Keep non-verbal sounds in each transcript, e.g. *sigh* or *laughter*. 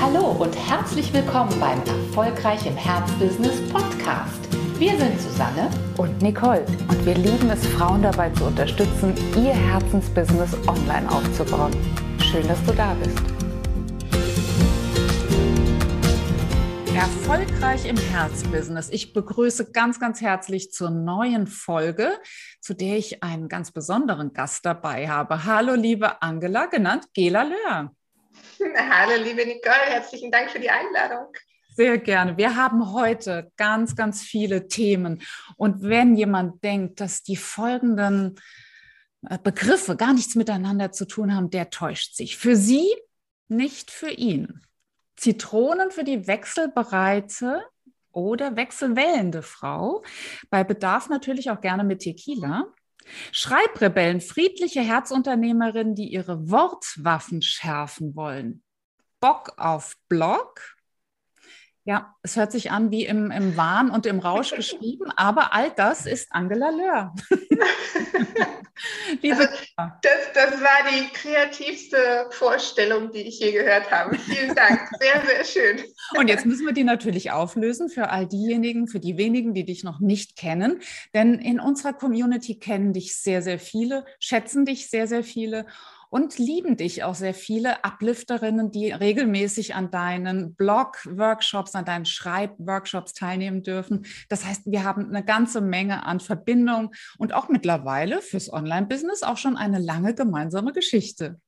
Hallo und herzlich willkommen beim Erfolgreich im Herzbusiness Podcast. Wir sind Susanne und Nicole und wir lieben es, Frauen dabei zu unterstützen, ihr Herzensbusiness online aufzubauen. Schön, dass du da bist. Erfolgreich im Herzbusiness. Ich begrüße ganz, ganz herzlich zur neuen Folge, zu der ich einen ganz besonderen Gast dabei habe. Hallo, liebe Angela, genannt Gela Löhr. *laughs* Hallo, liebe Nicole, herzlichen Dank für die Einladung. Sehr gerne. Wir haben heute ganz, ganz viele Themen. Und wenn jemand denkt, dass die folgenden äh, Begriffe gar nichts miteinander zu tun haben, der täuscht sich. Für sie, nicht für ihn. Zitronen für die wechselbereite oder wechselwellende Frau. Bei Bedarf natürlich auch gerne mit Tequila. Schreibrebellen, friedliche Herzunternehmerinnen, die ihre Wortwaffen schärfen wollen. Bock auf Blog. Ja, es hört sich an wie im, im Wahn und im Rausch *laughs* geschrieben, aber all das ist Angela Löhr. *laughs* *laughs* Liebe also, das, das war die kreativste Vorstellung, die ich je gehört habe. Vielen Dank. Sehr, sehr schön. Und jetzt müssen wir die natürlich auflösen für all diejenigen, für die wenigen, die dich noch nicht kennen. Denn in unserer Community kennen dich sehr, sehr viele, schätzen dich sehr, sehr viele und lieben dich auch sehr viele Uplifterinnen, die regelmäßig an deinen Blog-Workshops, an deinen Schreib-Workshops teilnehmen dürfen. Das heißt, wir haben eine ganze Menge an Verbindung und auch mittlerweile fürs Online-Business auch schon eine lange gemeinsame Geschichte.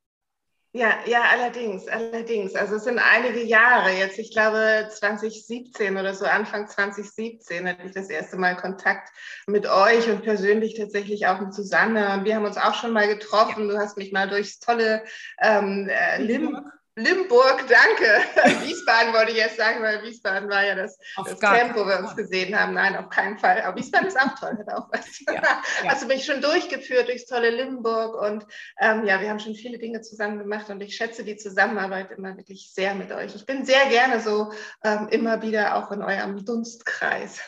Ja, ja, allerdings, allerdings. Also es sind einige Jahre jetzt. Ich glaube 2017 oder so, Anfang 2017 hatte ich das erste Mal Kontakt mit euch und persönlich tatsächlich auch mit Susanne. Und wir haben uns auch schon mal getroffen. Du hast mich mal durchs tolle ähm, äh, Lim Limburg, danke. *laughs* Wiesbaden wollte ich jetzt sagen, weil Wiesbaden war ja das, das Camp, wo wir uns gesehen haben. Nein, auf keinen Fall. Aber Wiesbaden ist auch toll, hat auch was. *laughs* Ja, ja. Hast du mich schon durchgeführt durchs tolle Limburg und ähm, ja, wir haben schon viele Dinge zusammen gemacht und ich schätze die Zusammenarbeit immer wirklich sehr mit euch. Ich bin sehr gerne so ähm, immer wieder auch in eurem Dunstkreis.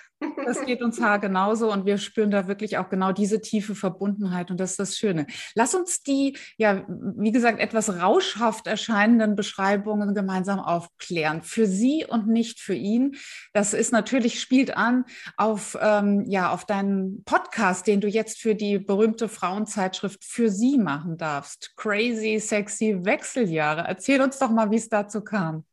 Das geht uns Haar genauso und wir spüren da wirklich auch genau diese tiefe Verbundenheit und das ist das Schöne. Lass uns die, ja, wie gesagt, etwas rauschhaft erscheinenden Beschreibungen gemeinsam aufklären. Für Sie und nicht für ihn. Das ist natürlich, spielt an auf, ähm, ja, auf deinen Podcast, den du jetzt für die berühmte Frauenzeitschrift für Sie machen darfst. Crazy, sexy Wechseljahre. Erzähl uns doch mal, wie es dazu kam.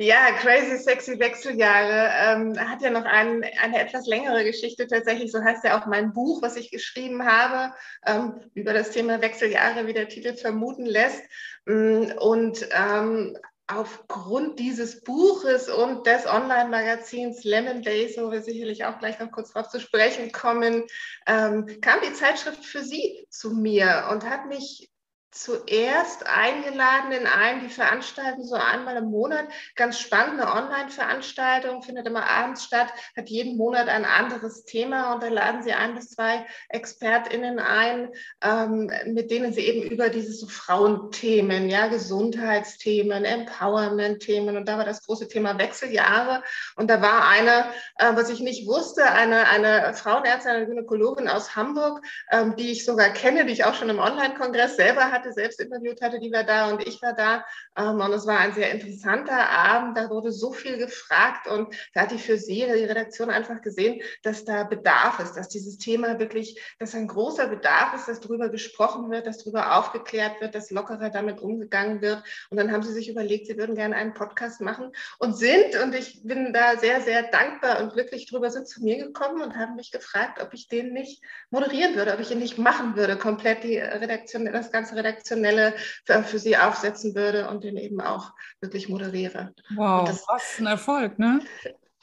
Ja, Crazy Sexy Wechseljahre ähm, hat ja noch ein, eine etwas längere Geschichte tatsächlich. So heißt ja auch mein Buch, was ich geschrieben habe, ähm, über das Thema Wechseljahre, wie der Titel vermuten lässt. Mm, und ähm, aufgrund dieses Buches und des Online-Magazins Lemon Days, wo wir sicherlich auch gleich noch kurz darauf zu sprechen kommen, ähm, kam die Zeitschrift für Sie zu mir und hat mich zuerst eingeladen in einen, die veranstalten so einmal im Monat. Ganz spannende Online-Veranstaltung, findet immer abends statt, hat jeden Monat ein anderes Thema und da laden sie ein bis zwei ExpertInnen ein, ähm, mit denen sie eben über diese so Frauenthemen, ja, Gesundheitsthemen, Empowerment-Themen und da war das große Thema Wechseljahre. Und da war eine, äh, was ich nicht wusste, eine, eine Frauenärztin, eine Gynäkologin aus Hamburg, ähm, die ich sogar kenne, die ich auch schon im Online-Kongress selber hatte, hatte, selbst interviewt hatte, die war da und ich war da. Ähm, und es war ein sehr interessanter Abend. Da wurde so viel gefragt und da hat die für sie, die Redaktion einfach gesehen, dass da Bedarf ist, dass dieses Thema wirklich, dass ein großer Bedarf ist, dass darüber gesprochen wird, dass darüber aufgeklärt wird, dass lockerer damit umgegangen wird. Und dann haben sie sich überlegt, sie würden gerne einen Podcast machen und sind, und ich bin da sehr, sehr dankbar und glücklich drüber, sind zu mir gekommen und haben mich gefragt, ob ich den nicht moderieren würde, ob ich ihn nicht machen würde, komplett die Redaktion, das ganze Redaktion redaktionelle für, sie aufsetzen würde und den eben auch wirklich moderiere. Wow, das, was ein Erfolg, ne?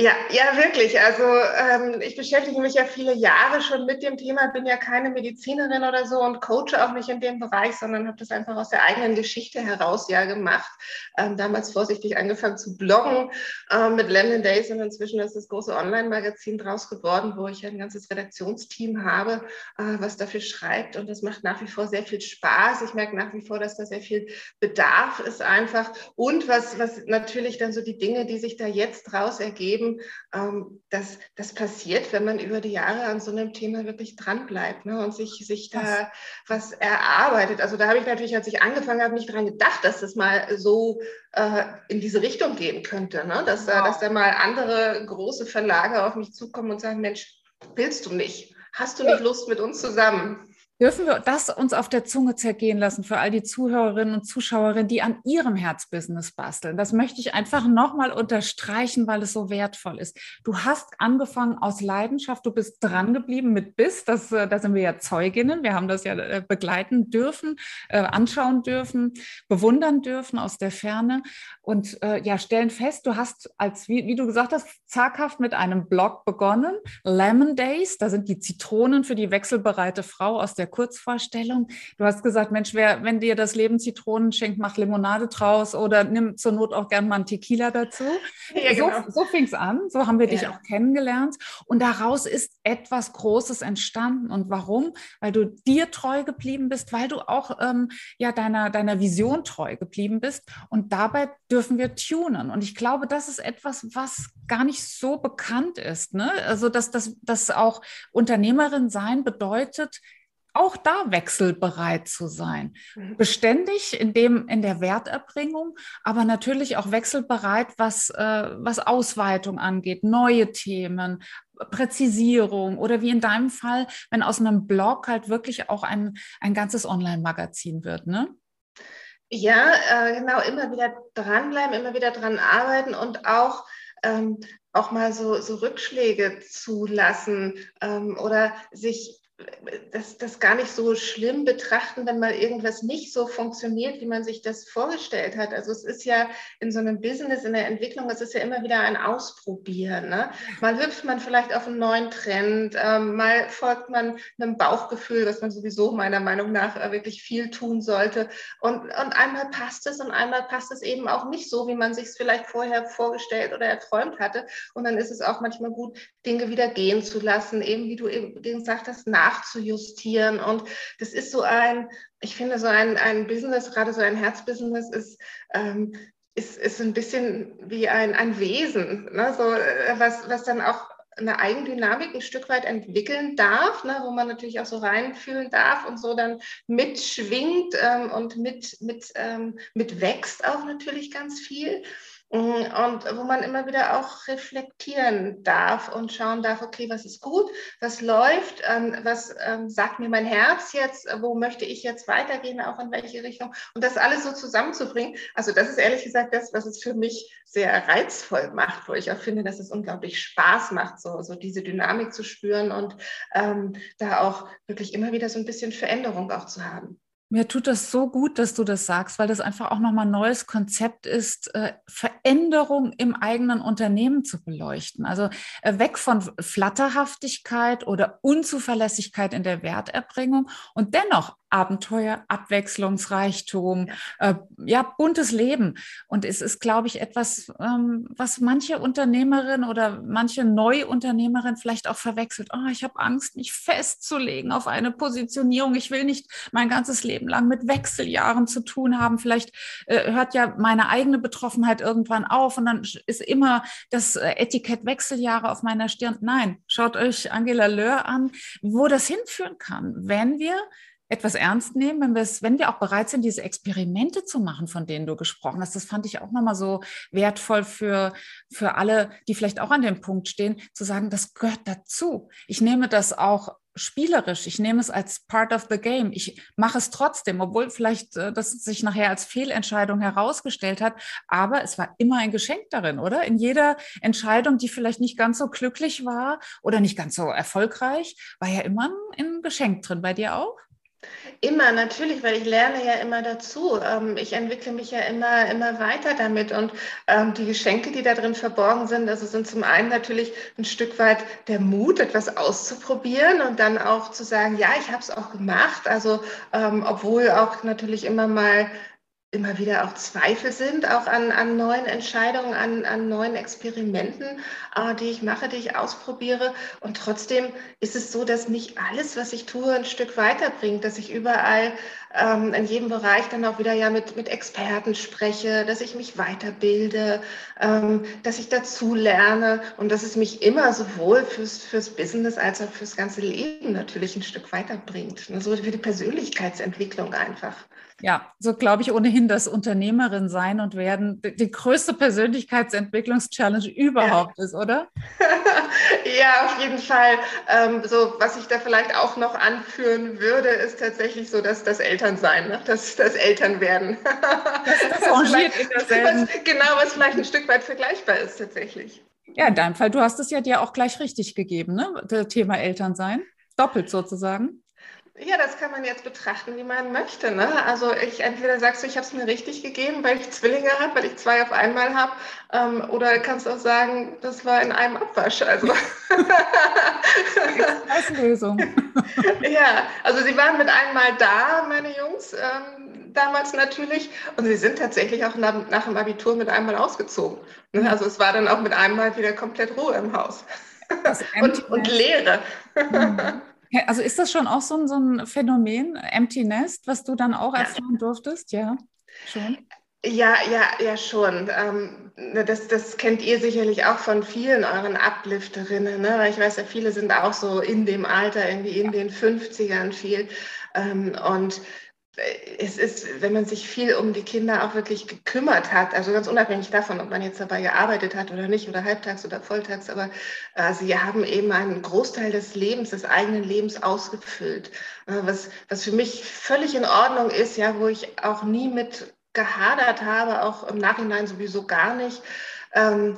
Ja, ja, wirklich. Also ähm, ich beschäftige mich ja viele Jahre schon mit dem Thema, bin ja keine Medizinerin oder so und coache auch nicht in dem Bereich, sondern habe das einfach aus der eigenen Geschichte heraus ja gemacht. Ähm, damals vorsichtig angefangen zu bloggen äh, mit Lemon Days und inzwischen ist das große Online-Magazin draus geworden, wo ich ein ganzes Redaktionsteam habe, äh, was dafür schreibt und das macht nach wie vor sehr viel Spaß. Ich merke nach wie vor, dass da sehr viel Bedarf ist einfach und was, was natürlich dann so die Dinge, die sich da jetzt draus ergeben, Unternehmen. Ähm, das, das passiert, wenn man über die Jahre an so einem Thema wirklich dranbleibt ne, und sich, sich da was erarbeitet. Also da habe ich natürlich, als ich angefangen habe, nicht dran gedacht, dass das mal so äh, in diese Richtung gehen könnte. Ne? Dass, wow. dass da mal andere große Verlage auf mich zukommen und sagen, Mensch, willst du nicht? Hast du nicht Lust mit uns zusammen? Dürfen wir das uns auf der Zunge zergehen lassen für all die Zuhörerinnen und Zuschauerinnen, die an ihrem Herzbusiness basteln? Das möchte ich einfach nochmal unterstreichen, weil es so wertvoll ist. Du hast angefangen aus Leidenschaft, du bist dran geblieben mit Biss. Das, äh, da sind wir ja Zeuginnen. Wir haben das ja äh, begleiten dürfen, äh, anschauen dürfen, bewundern dürfen aus der Ferne und ja, stellen fest, du hast als, wie, wie du gesagt hast, zaghaft mit einem Blog begonnen. Lemon Days, da sind die Zitronen für die wechselbereite Frau aus der Kurzvorstellung. Du hast gesagt, Mensch, wer, wenn dir das Leben Zitronen schenkt, mach Limonade draus oder nimm zur Not auch gern mal einen Tequila dazu. *laughs* Ja, genau. So, so fing es an, so haben wir ja. dich auch kennengelernt. Und daraus ist etwas Großes entstanden. Und warum? Weil du dir treu geblieben bist, weil du auch ähm, ja, deiner, deiner Vision treu geblieben bist. Und dabei dürfen wir tunen. Und ich glaube, das ist etwas, was gar nicht so bekannt ist. Ne? Also, dass, dass, dass auch Unternehmerin sein bedeutet, auch da wechselbereit zu sein. Mhm. Beständig in, dem, in der Werterbringung, aber natürlich auch wechselbereit, was, äh, was Ausweitung angeht, neue Themen, Präzisierung oder wie in deinem Fall, wenn aus einem Blog halt wirklich auch ein, ein ganzes Online-Magazin wird, ne? Ja, äh, genau, immer wieder dranbleiben, immer wieder dran arbeiten und auch ähm, auch mal so, so Rückschläge zulassen ähm, oder sich das, das gar nicht so schlimm betrachten, wenn mal irgendwas nicht so funktioniert, wie man sich das vorgestellt hat. Also es ist ja in so einem Business, in der Entwicklung, es ist ja immer wieder ein Ausprobieren. Ne? Mal hüpft man vielleicht auf einen neuen Trend, ähm, mal folgt man einem Bauchgefühl, was man sowieso meiner Meinung nach äh, wirklich viel tun sollte. Und, und einmal passt es und einmal passt es eben auch nicht so, wie man sich es vielleicht vorher vorgestellt oder erträumt hatte. Und dann ist es auch manchmal gut, Dinge wieder gehen zu lassen, eben wie du eben gesagt hast, nach nachzujustieren. Und das ist so ein, ich finde, so ein, ein Business, gerade so ein Herzbusiness ist, ähm, ist, ist ein bisschen wie ein, ein Wesen, ne? so, äh, was, was dann auch eine Eigendynamik ein Stück weit entwickeln darf, ne, wo man natürlich auch so reinfühlen darf und so dann mitschwingt ähm, und mit, mit, ähm, mit wächst auch natürlich ganz viel. Mm, und wo man immer wieder auch reflektieren darf und schauen darf, okay, was ist gut, was läuft, ähm, was ähm, sagt mir mein Herz jetzt, wo möchte ich jetzt weitergehen, auch in welche Richtung und das alles so zusammenzubringen. Also das ist ehrlich gesagt das, was es für mich sehr reizvoll macht, wo ich auch finde, dass es unglaublich Spaß macht, so, so diese Dynamik zu spüren und ähm, da auch wirklich immer wieder so ein bisschen Veränderung auch zu haben. Mir tut das so gut, dass du das sagst, weil das einfach auch nochmal ein neues Konzept ist, äh, Veränderung im eigenen Unternehmen zu beleuchten. Also äh, weg von Flatterhaftigkeit oder Unzuverlässigkeit in der Werterbringung und dennoch Abenteuer, Abwechslungsreichtum, äh, ja, buntes Leben. Und es ist, glaube ich, etwas, ähm, was manche Unternehmerin oder manche Neuunternehmerin vielleicht auch verwechselt. Oh, ich habe Angst, mich festzulegen auf eine Positionierung. Ich will nicht mein ganzes Leben lang mit Wechseljahren zu tun haben. Vielleicht äh, hört ja meine eigene Betroffenheit irgendwann auf und dann ist immer das äh, Etikett Wechseljahre auf meiner Stirn. Nein, schaut euch Angela Löhr an, wo das hinführen kann, wenn wir etwas ernst nehmen, wenn wir es, wenn wir auch bereit sind, diese Experimente zu machen, von denen du gesprochen hast. Das fand ich auch nochmal so wertvoll für, für alle, die vielleicht auch an dem Punkt stehen, zu sagen, das gehört dazu. Ich nehme das auch spielerisch. Ich nehme es als part of the game. Ich mache es trotzdem, obwohl vielleicht äh, das sich nachher als Fehlentscheidung herausgestellt hat. Aber es war immer ein Geschenk darin, oder? In jeder Entscheidung, die vielleicht nicht ganz so glücklich war oder nicht ganz so erfolgreich, war ja immer ein, ein Geschenk drin. Bei dir auch? Immer, natürlich, weil ich lerne ja immer dazu. Ähm, ich entwickle mich ja immer, immer weiter damit. Und ähm, die Geschenke, die da drin verborgen sind, also sind zum einen natürlich ein Stück weit der Mut, etwas auszuprobieren und dann auch zu sagen, ja, ich habe es auch gemacht. Also ähm, obwohl auch natürlich immer mal immer wieder auch Zweifel sind, auch an, an neuen Entscheidungen, an, an neuen Experimenten, äh, die ich mache, die ich ausprobiere. Und trotzdem ist es so, dass mich alles, was ich tue, ein Stück weiterbringt, dass ich überall ähm, in jedem Bereich dann auch wieder ja mit, mit Experten spreche, dass ich mich weiterbilde, ähm, dass ich dazu lerne und dass es mich immer sowohl fürs, fürs Business als auch fürs ganze Leben natürlich ein Stück weiterbringt. So für die Persönlichkeitsentwicklung einfach. Ja, so glaube ich ohnehin, dass Unternehmerin sein und werden die, die größte Persönlichkeitsentwicklungschallenge überhaupt ja. ist, oder? *laughs* ja, auf jeden Fall. Ähm, so, was ich da vielleicht auch noch anführen würde, ist tatsächlich so, dass das Elternsein, ne? das, *laughs* das Elternwerden. das, das rangiert in derselben. Was, genau, was vielleicht ein Stück weit vergleichbar ist tatsächlich. Ja, in deinem Fall, du hast es ja dir auch gleich richtig gegeben, ne? Das Thema Elternsein. Doppelt sozusagen. Ja, das kann man jetzt betrachten, wie man möchte. Ne? Also ich entweder sagst du, ich habe es mir richtig gegeben, weil ich Zwillinge habe, weil ich zwei auf einmal habe, ähm, oder kannst auch sagen, das war in einem Abwasch. Also *laughs* als Lösung. *laughs* ja, also sie waren mit einmal da, meine Jungs, ähm, damals natürlich, und sie sind tatsächlich auch nach, nach dem Abitur mit einmal ausgezogen. Ne? Also es war dann auch mit einmal wieder komplett Ruhe im Haus *laughs* und, und Leere. Mhm. Also ist das schon auch so ein, so ein Phänomen, Empty Nest, was du dann auch erfahren durftest? Ja, schon. Ja, ja, ja, schon. Ähm, das, das kennt ihr sicherlich auch von vielen euren Uplifterinnen. Ne? Weil ich weiß ja, viele sind auch so in dem Alter, irgendwie in den 50ern viel. Ähm, und es ist, wenn man sich viel um die Kinder auch wirklich gekümmert hat, also ganz unabhängig davon, ob man jetzt dabei gearbeitet hat oder nicht, oder halbtags oder volltags, aber äh, sie haben eben einen Großteil des Lebens, des eigenen Lebens ausgefüllt. Äh, was, was für mich völlig in Ordnung ist, ja, wo ich auch nie mit gehadert habe, auch im Nachhinein sowieso gar nicht. Ähm,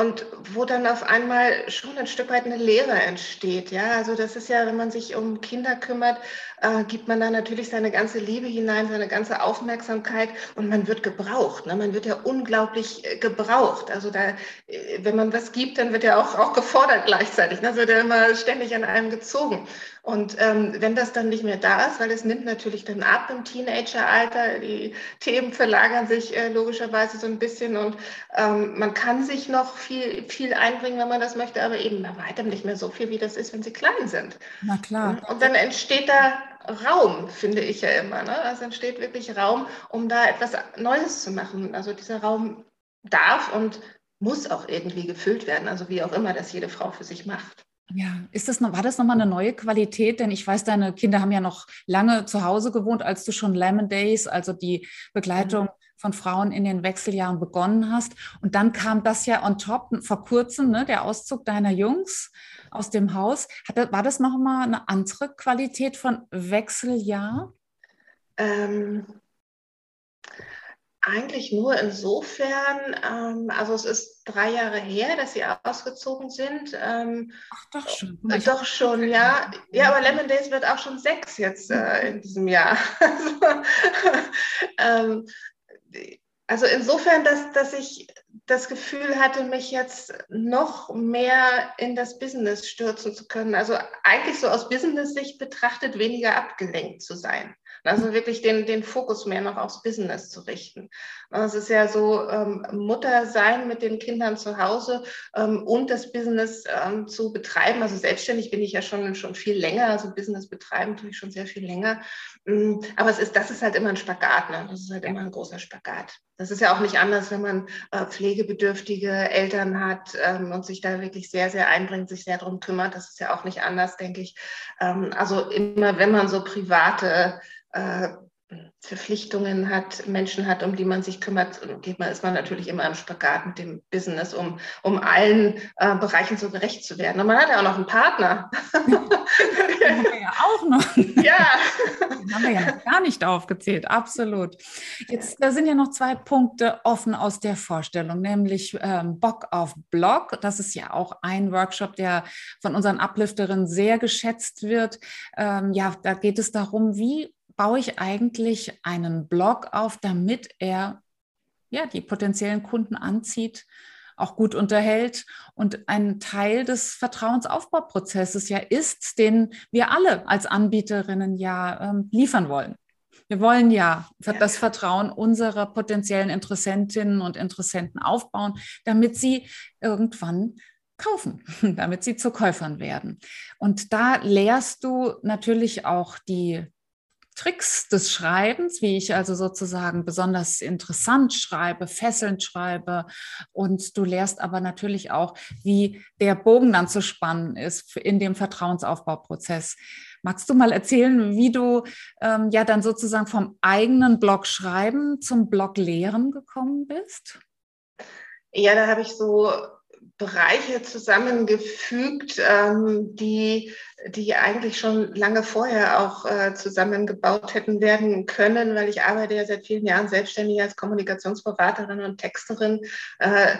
und wo dann auf einmal schon ein Stück weit eine Lehre entsteht. Ja, also das ist ja, wenn man sich um Kinder kümmert, äh, gibt man da natürlich seine ganze Liebe hinein, seine ganze Aufmerksamkeit und man wird gebraucht. Ne? Man wird ja unglaublich äh, gebraucht. Also da, äh, wenn man was gibt, dann wird ja auch, auch gefordert gleichzeitig. Ne? Also wird ja immer ständig an einem gezogen. Und ähm, wenn das dann nicht mehr da ist, weil es nimmt natürlich dann ab im Teenageralter, die Themen verlagern sich äh, logischerweise so ein bisschen und ähm, man kann sich noch viel, viel einbringen, wenn man das möchte, aber eben bei weitem nicht mehr so viel, wie das ist, wenn sie klein sind. Na klar. Und dann entsteht da Raum, finde ich ja immer. Ne? Also entsteht wirklich Raum, um da etwas Neues zu machen. Also dieser Raum darf und muss auch irgendwie gefüllt werden, also wie auch immer das jede Frau für sich macht. Ja, ist das noch, war das nochmal eine neue Qualität? Denn ich weiß, deine Kinder haben ja noch lange zu Hause gewohnt, als du schon Lemon Days, also die Begleitung mhm. von Frauen in den Wechseljahren begonnen hast. Und dann kam das ja on top vor kurzem, ne, der Auszug deiner Jungs aus dem Haus. Hat, war das nochmal eine andere Qualität von Wechseljahr? Ähm, eigentlich nur insofern, ähm, also es ist drei Jahre her, dass sie ausgezogen sind. Ähm, Ach doch schon. Äh, doch schon, ja. Ja, aber Lemon Days wird auch schon sechs jetzt äh, in diesem Jahr. *laughs* ähm, also insofern, dass, dass ich das Gefühl hatte, mich jetzt noch mehr in das Business stürzen zu können. Also eigentlich so aus Business-Sicht betrachtet, weniger abgelenkt zu sein. Also wirklich den, den Fokus mehr noch aufs Business zu richten. Es ist ja so, ähm, Mutter sein mit den Kindern zu Hause ähm, und das Business ähm, zu betreiben. Also selbstständig bin ich ja schon, schon viel länger, also Business betreiben tue ich schon sehr viel länger. Mm, aber es ist, das ist halt immer ein Spagat, ne? Das ist halt immer ein großer Spagat. Das ist ja auch nicht anders, wenn man äh, pflegebedürftige Eltern hat ähm, und sich da wirklich sehr, sehr einbringt, sich sehr darum kümmert. Das ist ja auch nicht anders, denke ich. Ähm, also immer, wenn man so private äh, Verpflichtungen hat, Menschen hat, um die man sich kümmert, geht man, ist man natürlich immer im Spagat mit dem Business, um, um allen äh, Bereichen so gerecht zu werden. Und man hat ja auch noch einen Partner. Den *laughs* haben wir ja auch noch. Ja. Den haben wir ja noch gar nicht aufgezählt, absolut. Jetzt da sind ja noch zwei Punkte offen aus der Vorstellung, nämlich ähm, Bock auf Blog. Das ist ja auch ein Workshop, der von unseren Uplifterinnen sehr geschätzt wird. Ähm, ja, da geht es darum, wie baue ich eigentlich einen Blog auf, damit er ja, die potenziellen Kunden anzieht, auch gut unterhält und ein Teil des Vertrauensaufbauprozesses ja ist, den wir alle als Anbieterinnen ja ähm, liefern wollen. Wir wollen ja das Vertrauen unserer potenziellen Interessentinnen und Interessenten aufbauen, damit sie irgendwann kaufen, *laughs* damit sie zu Käufern werden. Und da lehrst du natürlich auch die Tricks des Schreibens, wie ich also sozusagen besonders interessant schreibe, fesselnd schreibe. Und du lehrst aber natürlich auch, wie der Bogen dann zu spannen ist in dem Vertrauensaufbauprozess. Magst du mal erzählen, wie du ähm, ja dann sozusagen vom eigenen Blog schreiben zum Blog lehren gekommen bist? Ja, da habe ich so Bereiche zusammengefügt, ähm, die, die eigentlich schon lange vorher auch äh, zusammengebaut hätten werden können, weil ich arbeite ja seit vielen Jahren selbstständig als Kommunikationsberaterin und Texterin, äh,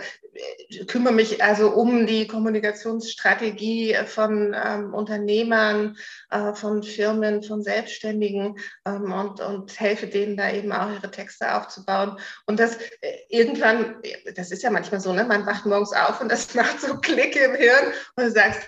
kümmere mich also um die Kommunikationsstrategie von ähm, Unternehmern, äh, von Firmen, von Selbstständigen ähm, und, und helfe denen da eben auch ihre Texte aufzubauen. Und das äh, irgendwann, das ist ja manchmal so, ne? man wacht morgens auf und das *laughs* macht so Klick im Hirn und du sagst,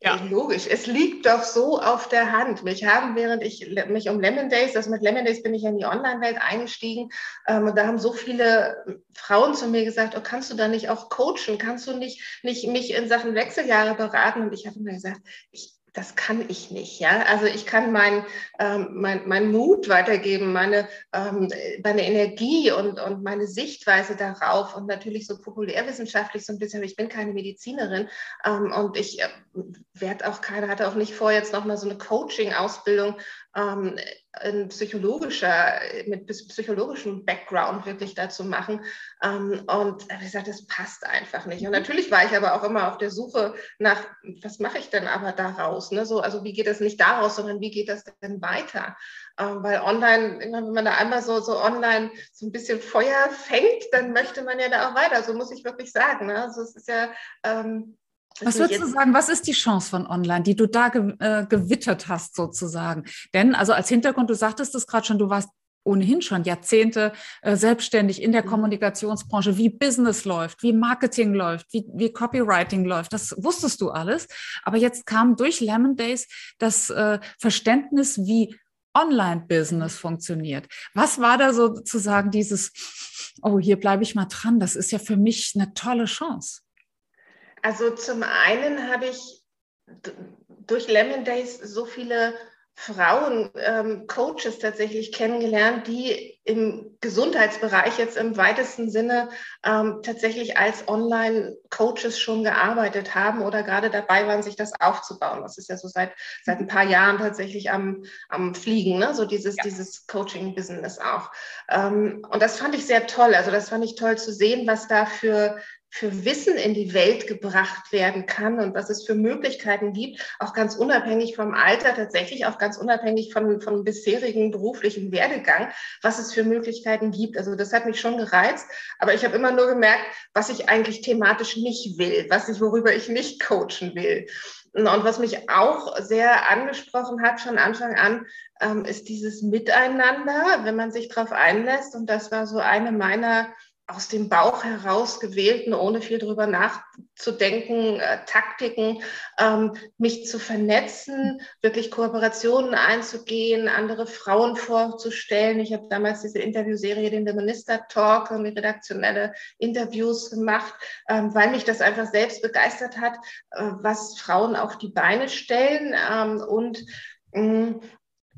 ja. Logisch, es liegt doch so auf der Hand. Mich haben, während ich mich um Lemon Days, also mit Lemon Days bin ich in die Online-Welt eingestiegen, ähm, und da haben so viele Frauen zu mir gesagt, oh, kannst du da nicht auch coachen? Kannst du nicht, nicht mich in Sachen Wechseljahre beraten? Und ich habe mir gesagt, ich das kann ich nicht. Ja? Also ich kann mein, ähm, mein, mein Mut weitergeben, meine, ähm, meine Energie und, und meine Sichtweise darauf und natürlich so populärwissenschaftlich so ein bisschen, ich bin keine Medizinerin ähm, und ich äh, werde auch keine, hatte auch nicht vor, jetzt nochmal so eine Coaching-Ausbildung ähm, ein psychologischer, mit psychologischem Background wirklich dazu machen. Ähm, und wie gesagt, das passt einfach nicht. Und natürlich war ich aber auch immer auf der Suche nach, was mache ich denn aber daraus? Ne? So, also wie geht das nicht daraus, sondern wie geht das denn weiter? Ähm, weil online, wenn man da einmal so, so online so ein bisschen Feuer fängt, dann möchte man ja da auch weiter. So muss ich wirklich sagen. Ne? Also es ist ja ähm, was würdest du sagen, was ist die Chance von Online, die du da ge äh, gewittert hast sozusagen? Denn also als Hintergrund, du sagtest es gerade schon, du warst ohnehin schon Jahrzehnte äh, selbstständig in der mhm. Kommunikationsbranche, wie Business läuft, wie Marketing läuft, wie, wie Copywriting läuft. Das wusstest du alles. Aber jetzt kam durch Lemon Days das äh, Verständnis, wie Online-Business funktioniert. Was war da sozusagen dieses, oh, hier bleibe ich mal dran, das ist ja für mich eine tolle Chance? Also zum einen habe ich durch Lemon Days so viele Frauen, ähm, Coaches tatsächlich kennengelernt, die im Gesundheitsbereich jetzt im weitesten Sinne ähm, tatsächlich als Online-Coaches schon gearbeitet haben oder gerade dabei waren, sich das aufzubauen. Das ist ja so seit, seit ein paar Jahren tatsächlich am, am Fliegen, ne? so dieses, ja. dieses Coaching-Business auch. Ähm, und das fand ich sehr toll. Also das fand ich toll zu sehen, was da für für Wissen in die Welt gebracht werden kann und was es für Möglichkeiten gibt, auch ganz unabhängig vom Alter, tatsächlich auch ganz unabhängig von, vom bisherigen beruflichen Werdegang, was es für Möglichkeiten gibt. Also das hat mich schon gereizt, aber ich habe immer nur gemerkt, was ich eigentlich thematisch nicht will, was ich, worüber ich nicht coachen will. Und was mich auch sehr angesprochen hat von Anfang an, ähm, ist dieses Miteinander, wenn man sich darauf einlässt. Und das war so eine meiner aus dem Bauch heraus gewählten, ohne viel drüber nachzudenken, äh, Taktiken, ähm, mich zu vernetzen, wirklich Kooperationen einzugehen, andere Frauen vorzustellen. Ich habe damals diese Interviewserie, den Minister Talk, und redaktionelle Interviews gemacht, ähm, weil mich das einfach selbst begeistert hat, äh, was Frauen auf die Beine stellen ähm, und mh, mm,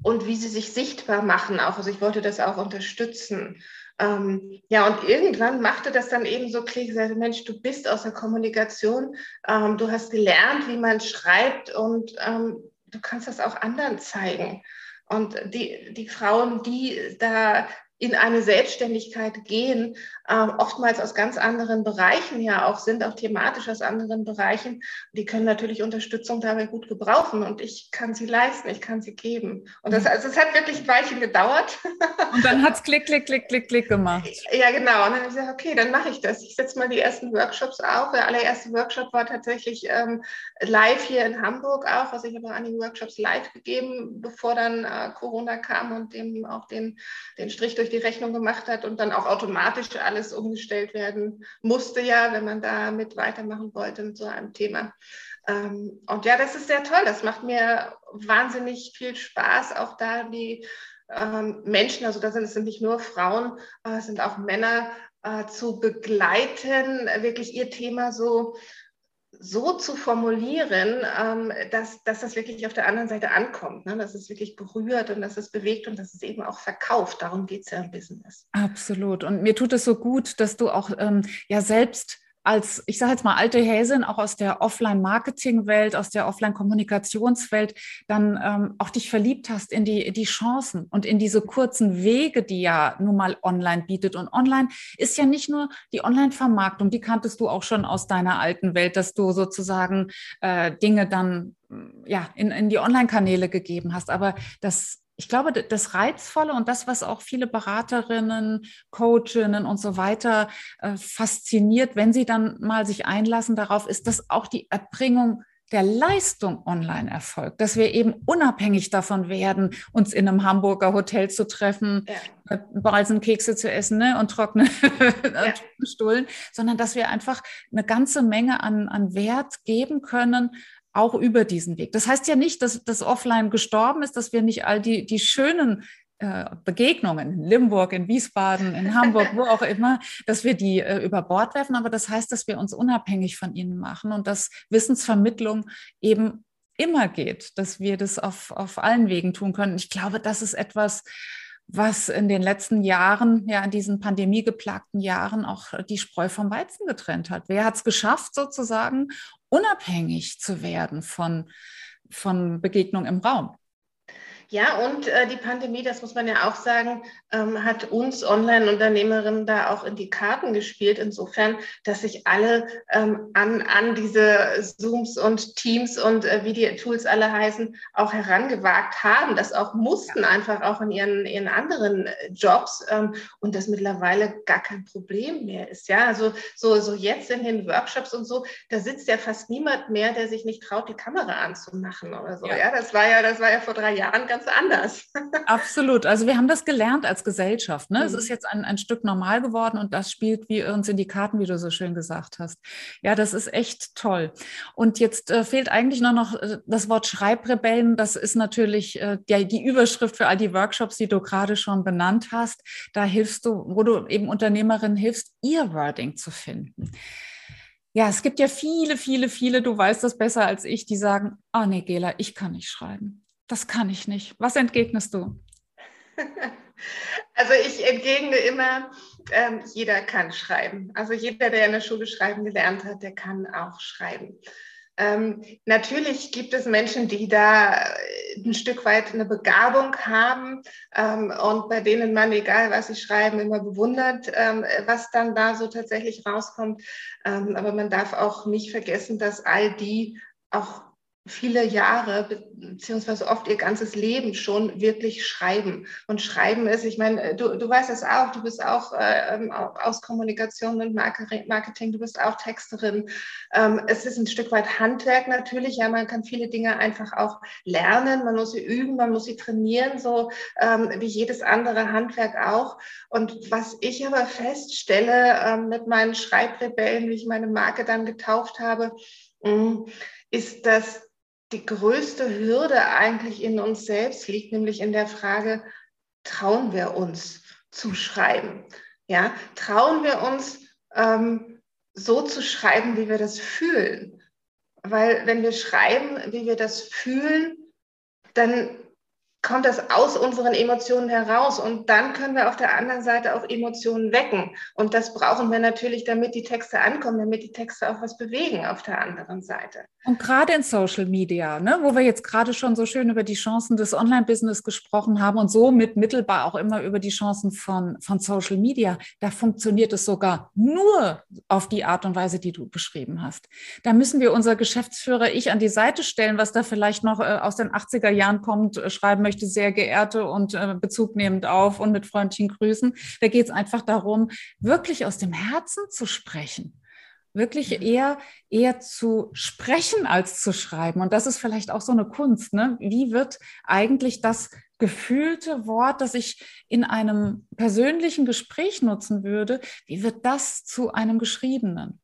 und wie sie sich sichtbar machen auch. Also ich wollte das auch unterstützen. Ähm, ja, und irgendwann machte das dann eben so Klick, sagte, Mensch, du bist aus der Kommunikation, ähm, du hast gelernt, wie man schreibt und ähm, du kannst das auch anderen zeigen. Und die, die Frauen, die da in eine Selbstständigkeit gehen, äh, oftmals aus ganz anderen Bereichen ja auch sind, auch thematisch aus anderen Bereichen. Die können natürlich Unterstützung dabei gut gebrauchen und ich kann sie leisten, ich kann sie geben. Und das, mhm. also es hat wirklich ein Weilchen gedauert. *laughs* Und dann hat es klick, klick, klick, klick, klick gemacht. Ja, genau. Und dann habe ich gesagt, okay, dann mache ich das. Ich setze mal die ersten Workshops auf. Der allererste Workshop war tatsächlich ähm, live hier in Hamburg auch. Also ich habe einige Workshops live gegeben, bevor dann äh, Corona kam und dem auch den, den Strich durch die Rechnung gemacht hat und dann auch automatisch alles umgestellt werden musste, ja, wenn man da mit weitermachen wollte mit so einem Thema. Ähm, und ja, das ist sehr toll. Das macht mir wahnsinnig viel Spaß, auch da die ähm, Menschen, also da sind sind nicht nur Frauen, äh, es sind auch Männer, äh, zu begleiten, wirklich ihr Thema so so zu formulieren, ähm, dass, dass das wirklich auf der anderen Seite ankommt, ne? dass es wirklich berührt und dass es bewegt und dass es eben auch verkauft. Darum geht es ja im Business. Absolut. Und mir tut es so gut, dass du auch ähm, ja selbst als, ich sage jetzt mal, alte Häsin, auch aus der Offline-Marketing-Welt, aus der Offline-Kommunikationswelt, dann ähm, auch dich verliebt hast in die, die Chancen und in diese kurzen Wege, die ja nun mal online bietet. Und online ist ja nicht nur die Online-Vermarktung, die kanntest du auch schon aus deiner alten Welt, dass du sozusagen äh, Dinge dann ja, in, in die Online-Kanäle gegeben hast. Aber das ich glaube, das Reizvolle und das, was auch viele Beraterinnen, Coachinnen und so weiter äh, fasziniert, wenn sie dann mal sich einlassen darauf, ist, dass auch die Erbringung der Leistung online erfolgt, dass wir eben unabhängig davon werden, uns in einem Hamburger Hotel zu treffen, ja. Äh, Balsenkekse zu essen ne, und trockene *laughs* ja. Stullen, sondern dass wir einfach eine ganze Menge an, an Wert geben können, auch über diesen Weg. Das heißt ja nicht, dass das Offline gestorben ist, dass wir nicht all die, die schönen äh, Begegnungen in Limburg, in Wiesbaden, in Hamburg, wo auch immer, dass wir die äh, über Bord werfen. Aber das heißt, dass wir uns unabhängig von ihnen machen und dass Wissensvermittlung eben immer geht, dass wir das auf, auf allen Wegen tun können. Ich glaube, das ist etwas, was in den letzten Jahren, ja, in diesen pandemiegeplagten Jahren auch die Spreu vom Weizen getrennt hat. Wer hat es geschafft, sozusagen unabhängig zu werden von, von Begegnung im Raum. Ja, und äh, die Pandemie, das muss man ja auch sagen, ähm, hat uns Online-Unternehmerinnen da auch in die Karten gespielt, insofern, dass sich alle ähm, an, an diese Zooms und Teams und äh, wie die Tools alle heißen, auch herangewagt haben, das auch mussten, einfach auch in ihren, ihren anderen äh, Jobs ähm, und das mittlerweile gar kein Problem mehr ist. Ja, also so, so jetzt in den Workshops und so, da sitzt ja fast niemand mehr, der sich nicht traut, die Kamera anzumachen oder so. Ja, ja das war ja, das war ja vor drei Jahren ganz ganz anders. *laughs* Absolut. Also wir haben das gelernt als Gesellschaft. Ne? Mhm. Es ist jetzt ein, ein Stück normal geworden und das spielt wie uns in die Karten, wie du so schön gesagt hast. Ja, das ist echt toll. Und jetzt äh, fehlt eigentlich nur noch äh, das Wort Schreibrebellen. Das ist natürlich äh, die, die Überschrift für all die Workshops, die du gerade schon benannt hast. Da hilfst du, wo du eben Unternehmerinnen hilfst, ihr Wording zu finden. Ja, es gibt ja viele, viele, viele, du weißt das besser als ich, die sagen, ah oh, nee, Gela, ich kann nicht schreiben das kann ich nicht. Was entgegnest du? *laughs* Also ich entgegne immer, ähm, jeder kann schreiben. Also jeder, der in der Schule schreiben gelernt hat, der kann auch schreiben. Ähm, natürlich gibt es Menschen, die da ein Stück weit eine Begabung haben ähm, und bei denen man, egal was sie schreiben, immer bewundert, ähm, was dann da so tatsächlich rauskommt. Ähm, aber man darf auch nicht vergessen, dass all die auch viele Jahre beziehungsweise oft ihr ganzes Leben schon wirklich schreiben. Und schreiben ist, ich meine, du, du weißt das auch, du bist auch äh, ähm, aus Kommunikation und Marketing, du bist auch Texterin. Ähm, es ist ein Stück weit Handwerk natürlich, ja, man kann viele Dinge einfach auch lernen, man muss sie üben, man muss sie trainieren, so ähm, wie jedes andere Handwerk auch. Und was ich aber feststelle ähm, mit meinen Schreibrebellen, wie ich meine Marke dann getauft habe, mm, ist, dass die größte Hürde eigentlich in uns selbst liegt, nämlich in der Frage, trauen wir uns zu schreiben? Ja, trauen wir uns ähm, so zu schreiben, wie wir das fühlen? Weil wenn wir schreiben, wie wir das fühlen, dann kommt das aus unseren Emotionen heraus und dann können wir auf der anderen Seite auch Emotionen wecken. Und das brauchen wir natürlich, damit die Texte ankommen, damit die Texte auch was bewegen auf der anderen Seite. Und gerade in Social Media, ne, wo wir jetzt gerade schon so schön über die Chancen des Online-Business gesprochen haben und somit mittelbar auch immer über die Chancen von, von Social Media, da funktioniert es sogar nur auf die Art und Weise, die du beschrieben hast. Da müssen wir unser Geschäftsführer ich an die Seite stellen, was da vielleicht noch äh, aus den 80er Jahren kommt, äh, schreiben möchte, sehr geehrte und äh, Bezug nehmend auf und mit freundlichen Grüßen. Da geht es einfach darum, wirklich aus dem Herzen zu sprechen wirklich eher, eher zu sprechen als zu schreiben. Und das ist vielleicht auch so eine Kunst. Ne? Wie wird eigentlich das gefühlte Wort, das ich in einem persönlichen Gespräch nutzen würde, wie wird das zu einem geschriebenen?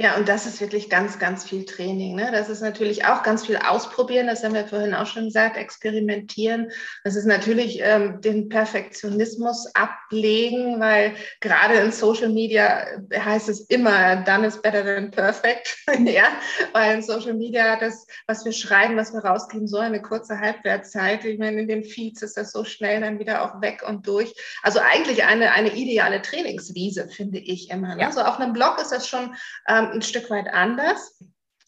Ja, und das ist wirklich ganz, ganz viel Training. Ne? Das ist natürlich auch ganz viel ausprobieren. Das haben wir vorhin auch schon gesagt, experimentieren. Das ist natürlich ähm, den Perfektionismus ablegen, weil gerade in Social Media heißt es immer, done is better than perfect. *laughs* ja, weil in Social Media das, was wir schreiben, was wir rausgeben, so eine kurze Halbwertzeit. Ich meine, in den Feeds ist das so schnell dann wieder auch weg und durch. Also eigentlich eine, eine ideale Trainingswiese, finde ich immer. Ne? Ja. So auf einem Blog ist das schon ähm, ein Stück weit anders.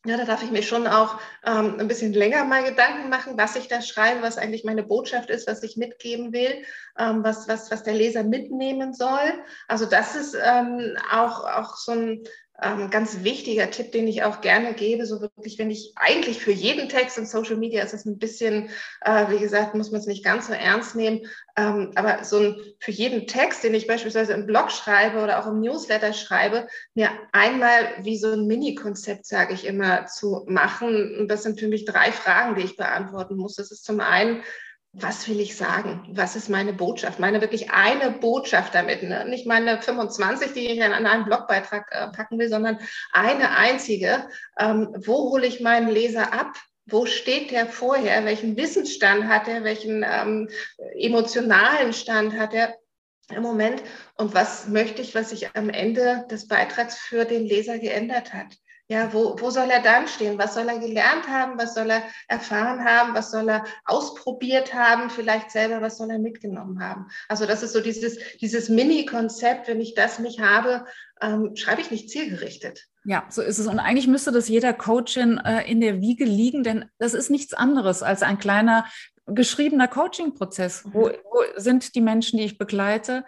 Ja, da darf ich mir schon auch ähm, ein bisschen länger mal Gedanken machen, was ich da schreibe, was eigentlich meine Botschaft ist, was ich mitgeben will, ähm, was, was, was der Leser mitnehmen soll. Also das ist ähm, auch, auch so ein, ähm, ganz wichtiger Tipp, den ich auch gerne gebe, so wirklich, wenn ich eigentlich für jeden Text in Social Media ist es ein bisschen, äh, wie gesagt, muss man es nicht ganz so ernst nehmen, ähm, aber so ein, für jeden Text, den ich beispielsweise im Blog schreibe oder auch im Newsletter schreibe, mir einmal wie so ein Mini-Konzept, sage ich immer, zu machen. Und das sind für mich drei Fragen, die ich beantworten muss. Das ist zum einen, was will ich sagen? Was ist meine Botschaft? Meine wirklich eine Botschaft damit. Ne? Nicht meine 25, die ich an einen Blogbeitrag äh, packen will, sondern eine einzige. Ähm, wo hole ich meinen Leser ab? Wo steht der vorher? Welchen Wissensstand hat er? Welchen ähm, emotionalen Stand hat er? im Moment und was möchte ich, was sich am Ende des Beitrags für den Leser geändert hat. Ja, wo, wo soll er dann stehen? Was soll er gelernt haben? Was soll er erfahren haben? Was soll er ausprobiert haben? Vielleicht selber, was soll er mitgenommen haben? Also das ist so dieses, dieses Mini-Konzept. Wenn ich das nicht habe, ähm, schreibe ich nicht zielgerichtet. Ja, so ist es. Und eigentlich müsste das jeder Coachin äh, in der Wiege liegen, denn das ist nichts anderes als ein kleiner geschriebener Coaching-Prozess. Wo, mhm. wo sind die Menschen, die ich begleite?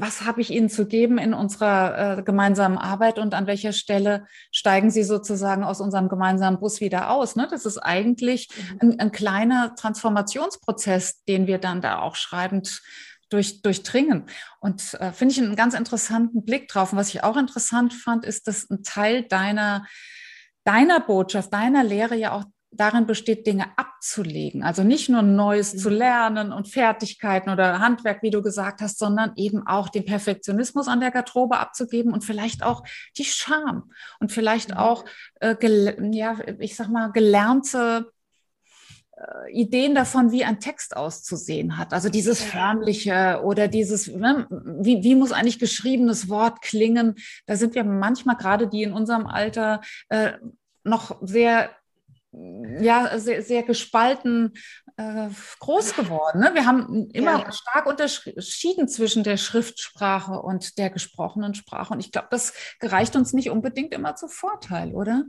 Was habe ich Ihnen zu geben in unserer äh, gemeinsamen Arbeit und an welcher Stelle steigen Sie sozusagen aus unserem gemeinsamen Bus wieder aus? Ne? Das ist eigentlich mhm. ein, ein, kleiner Transformationsprozess, den wir dann da auch schreibend durch, durchdringen. Und äh, finde ich einen ganz interessanten Blick drauf. Und was ich auch interessant fand, ist, dass ein Teil deiner deiner Botschaft, deiner Lehre ja auch darin besteht, Dinge abzulegen. Also nicht nur Neues zu mhm. lernen und Fertigkeiten oder Handwerk, wie du gesagt hast, sondern eben auch den Perfektionismus an der Garderobe abzugeben und vielleicht auch die Scham und vielleicht mhm. auch, äh, ja, ich sag mal, gelernte äh, Ideen davon, wie ein Text auszusehen hat. Also dieses förmliche oder dieses, ne, wie, wie muss eigentlich geschriebenes Wort klingen? Da sind wir manchmal gerade die in unserem Alter äh, noch sehr ja, sehr, sehr gespalten äh, groß geworden. Ne? Wir haben immer ja. stark unterschieden zwischen der Schriftsprache und der gesprochenen Sprache. Und ich glaube, das gereicht uns nicht unbedingt immer zu Vorteil, oder?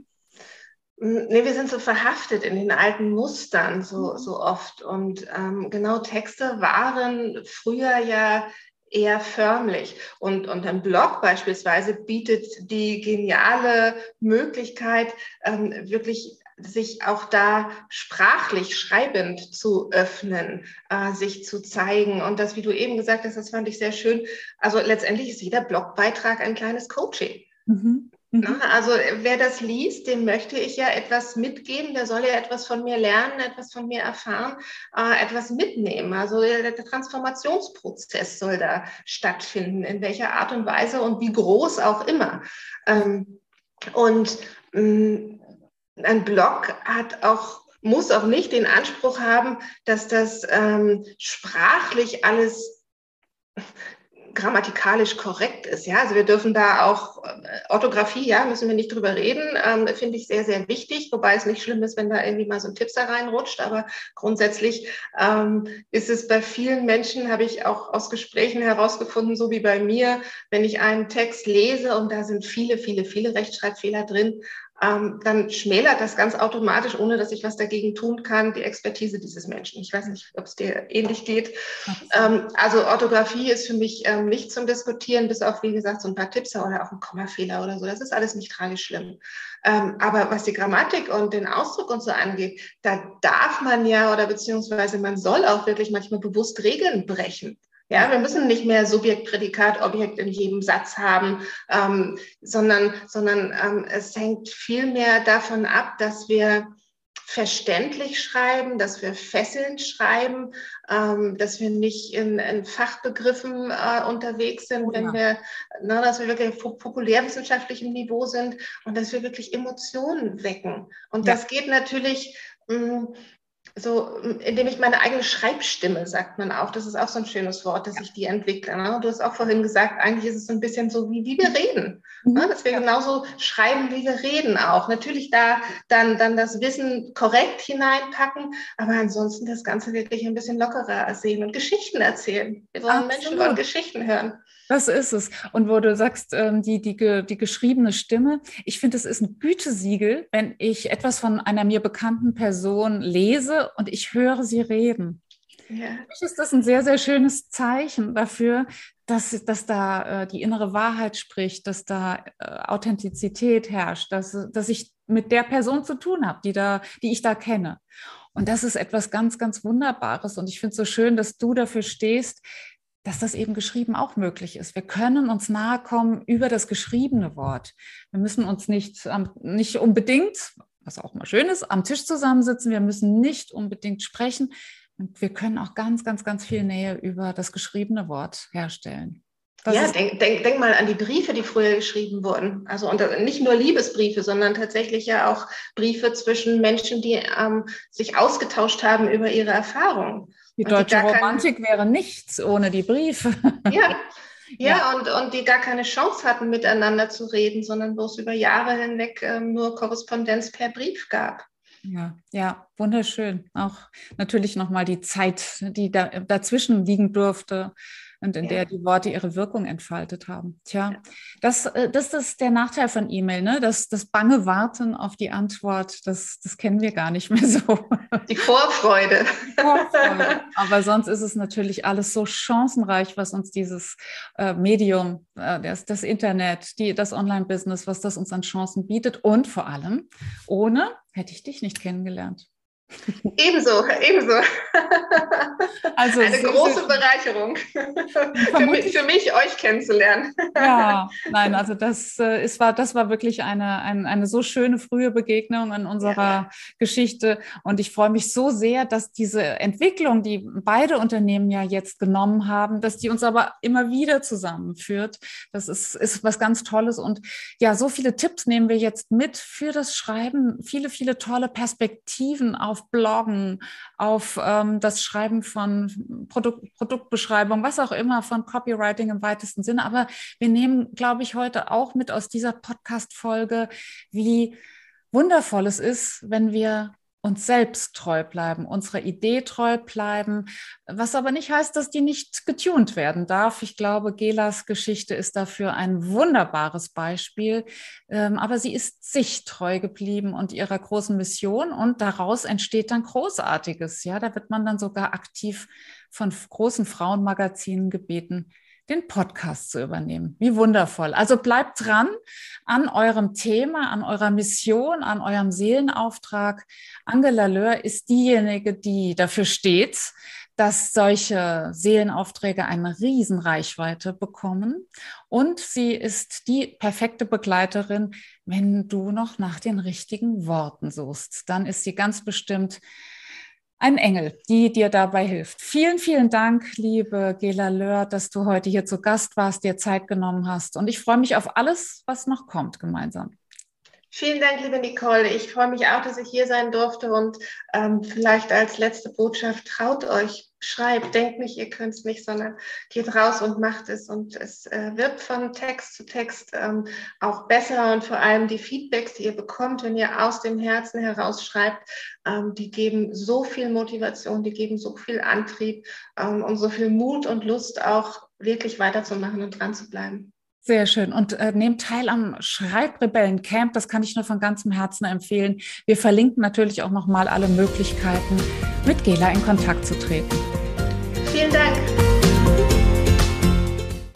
Nee, wir sind so verhaftet in den alten Mustern so, mhm. so oft. Und ähm, genau Texte waren früher ja eher förmlich. Und, und ein Blog beispielsweise bietet die geniale Möglichkeit, ähm, wirklich sich auch da sprachlich, schreibend zu öffnen, äh, sich zu zeigen. Und das, wie du eben gesagt hast, das fand ich sehr schön. Also letztendlich ist jeder Blogbeitrag ein kleines Coaching. Mhm. Mhm. Also wer das liest, dem möchte ich ja etwas mitgeben, der soll ja etwas von mir lernen, etwas von mir erfahren, äh, etwas mitnehmen. Also der, der, Transformationsprozess soll da stattfinden, in welcher Art und Weise und wie groß auch immer. Ähm, und mh, mm, ein Blog hat auch, muss auch nicht den Anspruch haben, dass das ähm, sprachlich alles grammatikalisch korrekt ist. Ja, also wir dürfen da auch äh, Orthographie, ja, müssen wir nicht drüber reden, ähm, finde ich sehr, sehr wichtig, wobei es nicht schlimm ist, wenn da irgendwie mal so ein Tipser reinrutscht. Aber grundsätzlich ähm, ist es bei vielen Menschen, habe ich auch aus Gesprächen herausgefunden, so wie bei mir, wenn ich einen Text lese und da sind viele, viele, viele Rechtschreibfehler drin, ähm, dann schmälert das ganz automatisch, ohne dass ich was dagegen tun kann, die Expertise dieses Menschen. Ich weiß nicht, ob es dir ähnlich geht. Ähm, also Orthographie ist für mich ähm, nicht zum Diskutieren, bis auf, wie gesagt, so ein paar Tipps oder auch ein Kommafehler oder so. Das ist alles nicht tragisch schlimm. Ähm, aber was die Grammatik und den Ausdruck und so angeht, da darf man ja oder beziehungsweise man soll auch wirklich manchmal bewusst Regeln brechen. Ja, wir müssen nicht mehr Subjekt, Prädikat, Objekt in jedem Satz haben, ähm, sondern, sondern ähm, es hängt viel mehr davon ab, dass wir verständlich schreiben, dass wir fesselnd schreiben, ähm, dass wir nicht in, in Fachbegriffen äh, unterwegs sind, wenn ja. wir, na, ne, dass wir wirklich auf populärwissenschaftlichem Niveau sind und dass wir wirklich Emotionen wecken. Und ja. das geht natürlich mm, so, indem ich meine eigene Schreibstimme, sagt man auch, das ist auch so ein schönes Wort, dass ja. ich die entwickle. Ne? Du hast auch vorhin gesagt, eigentlich ist es ein bisschen so, wie, wie wir reden, mhm. ne? dass wir ja. genauso schreiben, wie wir reden auch. Natürlich da dann, dann das Wissen korrekt hineinpacken, aber ansonsten das Ganze wirklich ein bisschen lockerer sehen und Geschichten erzählen. Wir wollen Absolut. Menschen wollen Geschichten hören. Das ist es. Und wo du sagst, ähm, die, die, die geschriebene Stimme, ich finde, es ist ein Gütesiegel, wenn ich etwas von einer mir bekannten Person lese und ich höre sie reden. Ja. Für ist das ein sehr, sehr schönes Zeichen dafür, dass, dass da äh, die innere Wahrheit spricht, dass da äh, Authentizität herrscht, dass, dass ich mit der Person zu tun habe, die, da, die ich da kenne. Und das ist etwas ganz, ganz Wunderbares. Und ich finde es so schön, dass du dafür stehst, dass das eben geschrieben auch möglich ist. Wir können uns nahe kommen über das geschriebene Wort. Wir müssen uns nicht, nicht unbedingt, was auch mal schön ist, am Tisch zusammensitzen. Wir müssen nicht unbedingt sprechen. Und wir können auch ganz, ganz, ganz viel Nähe über das geschriebene Wort herstellen. Das ja, denk, denk, denk mal an die Briefe, die früher geschrieben wurden. Also und nicht nur Liebesbriefe, sondern tatsächlich ja auch Briefe zwischen Menschen, die ähm, sich ausgetauscht haben über ihre Erfahrungen. Die deutsche die Romantik keine, wäre nichts ohne die Briefe. Ja, *laughs* ja, ja, Und, und die gar keine Chance hatten, miteinander zu reden, sondern wo es über Jahre hinweg ähm, nur Korrespondenz per Brief gab. Ja, ja, wunderschön. Auch natürlich nochmal die Zeit, die da, dazwischen liegen durfte und in ja. der die Worte ihre Wirkung entfaltet haben. Tja, ja. das, äh, das ist der Nachteil von E-Mail, ne? Das, das bange Warten auf die Antwort, das, das kennen wir gar nicht mehr *laughs* so. Die Vorfreude. Vorfreude. Aber sonst ist es natürlich alles so chancenreich, was uns dieses äh, Medium, äh, das, das Internet, die, das Online-Business, was das uns an Chancen bietet. Und vor allem, ohne hätte ich dich nicht kennengelernt. Ebenso, ebenso. Also eine große Bereicherung für mich, für mich, euch kennenzulernen. Ja, nein, also das äh, ist, war, das war wirklich eine, eine, eine so schöne frühe Begegnung in unserer ja. Geschichte. Und ich freue mich so sehr, dass diese Entwicklung, die beide Unternehmen ja jetzt genommen haben, dass die uns aber immer wieder zusammenführt. Das ist, ist was ganz Tolles. Und ja, so viele Tipps nehmen wir jetzt mit für das Schreiben. Viele, viele tolle Perspektiven auf Bloggen, auf ähm, das Schreiben von Produkt, Produktbeschreibung, was auch immer, von Copywriting im weitesten Sinne. Aber wir nehmen, glaube ich, heute auch mit aus dieser Podcast-Folge, wie wundervoll es ist, wenn wir uns selbst treu bleiben, unserer Idee treu bleiben, was aber nicht heißt, dass die nicht getunt werden darf. Ich glaube, Gelas Geschichte ist dafür ein wunderbares Beispiel, ähm, aber sie ist sich treu geblieben und ihrer großen Mission und daraus entsteht dann Großartiges. Ja, da wird man dann sogar aktiv von großen Frauenmagazinen gebeten, den Podcast zu übernehmen. Wie wundervoll. Also bleibt dran an eurem Thema, an eurer Mission, an eurem Seelenauftrag. Angela Löhr ist diejenige, die dafür steht, dass solche Seelenaufträge eine Riesenreichweite bekommen. Und sie ist die perfekte Begleiterin, wenn du noch nach den richtigen Worten suchst. Dann ist sie ganz bestimmt ein Engel, die dir dabei hilft. Vielen, vielen Dank, liebe Gela Löhr, dass du heute hier zu Gast warst, dir Zeit genommen hast. Und ich freue mich auf alles, was noch kommt gemeinsam. Vielen Dank, liebe Nicole. Ich freue mich auch, dass ich hier sein durfte und ähm, vielleicht als letzte Botschaft, traut euch, schreibt, denkt nicht, ihr könnt es nicht, sondern geht raus und macht es. Und es äh, wird von Text zu Text ähm, auch besser und vor allem die Feedbacks, die ihr bekommt, wenn ihr aus dem Herzen heraus schreibt, ähm, die geben so viel Motivation, die geben so viel Antrieb ähm, und so viel Mut und Lust auch wirklich weiterzumachen und dran zu bleiben. Sehr schön. Und äh, nehmt teil am Schreibrebellen-Camp. Das kann ich nur von ganzem Herzen empfehlen. Wir verlinken natürlich auch nochmal alle Möglichkeiten, mit Gela in Kontakt zu treten. Vielen Dank.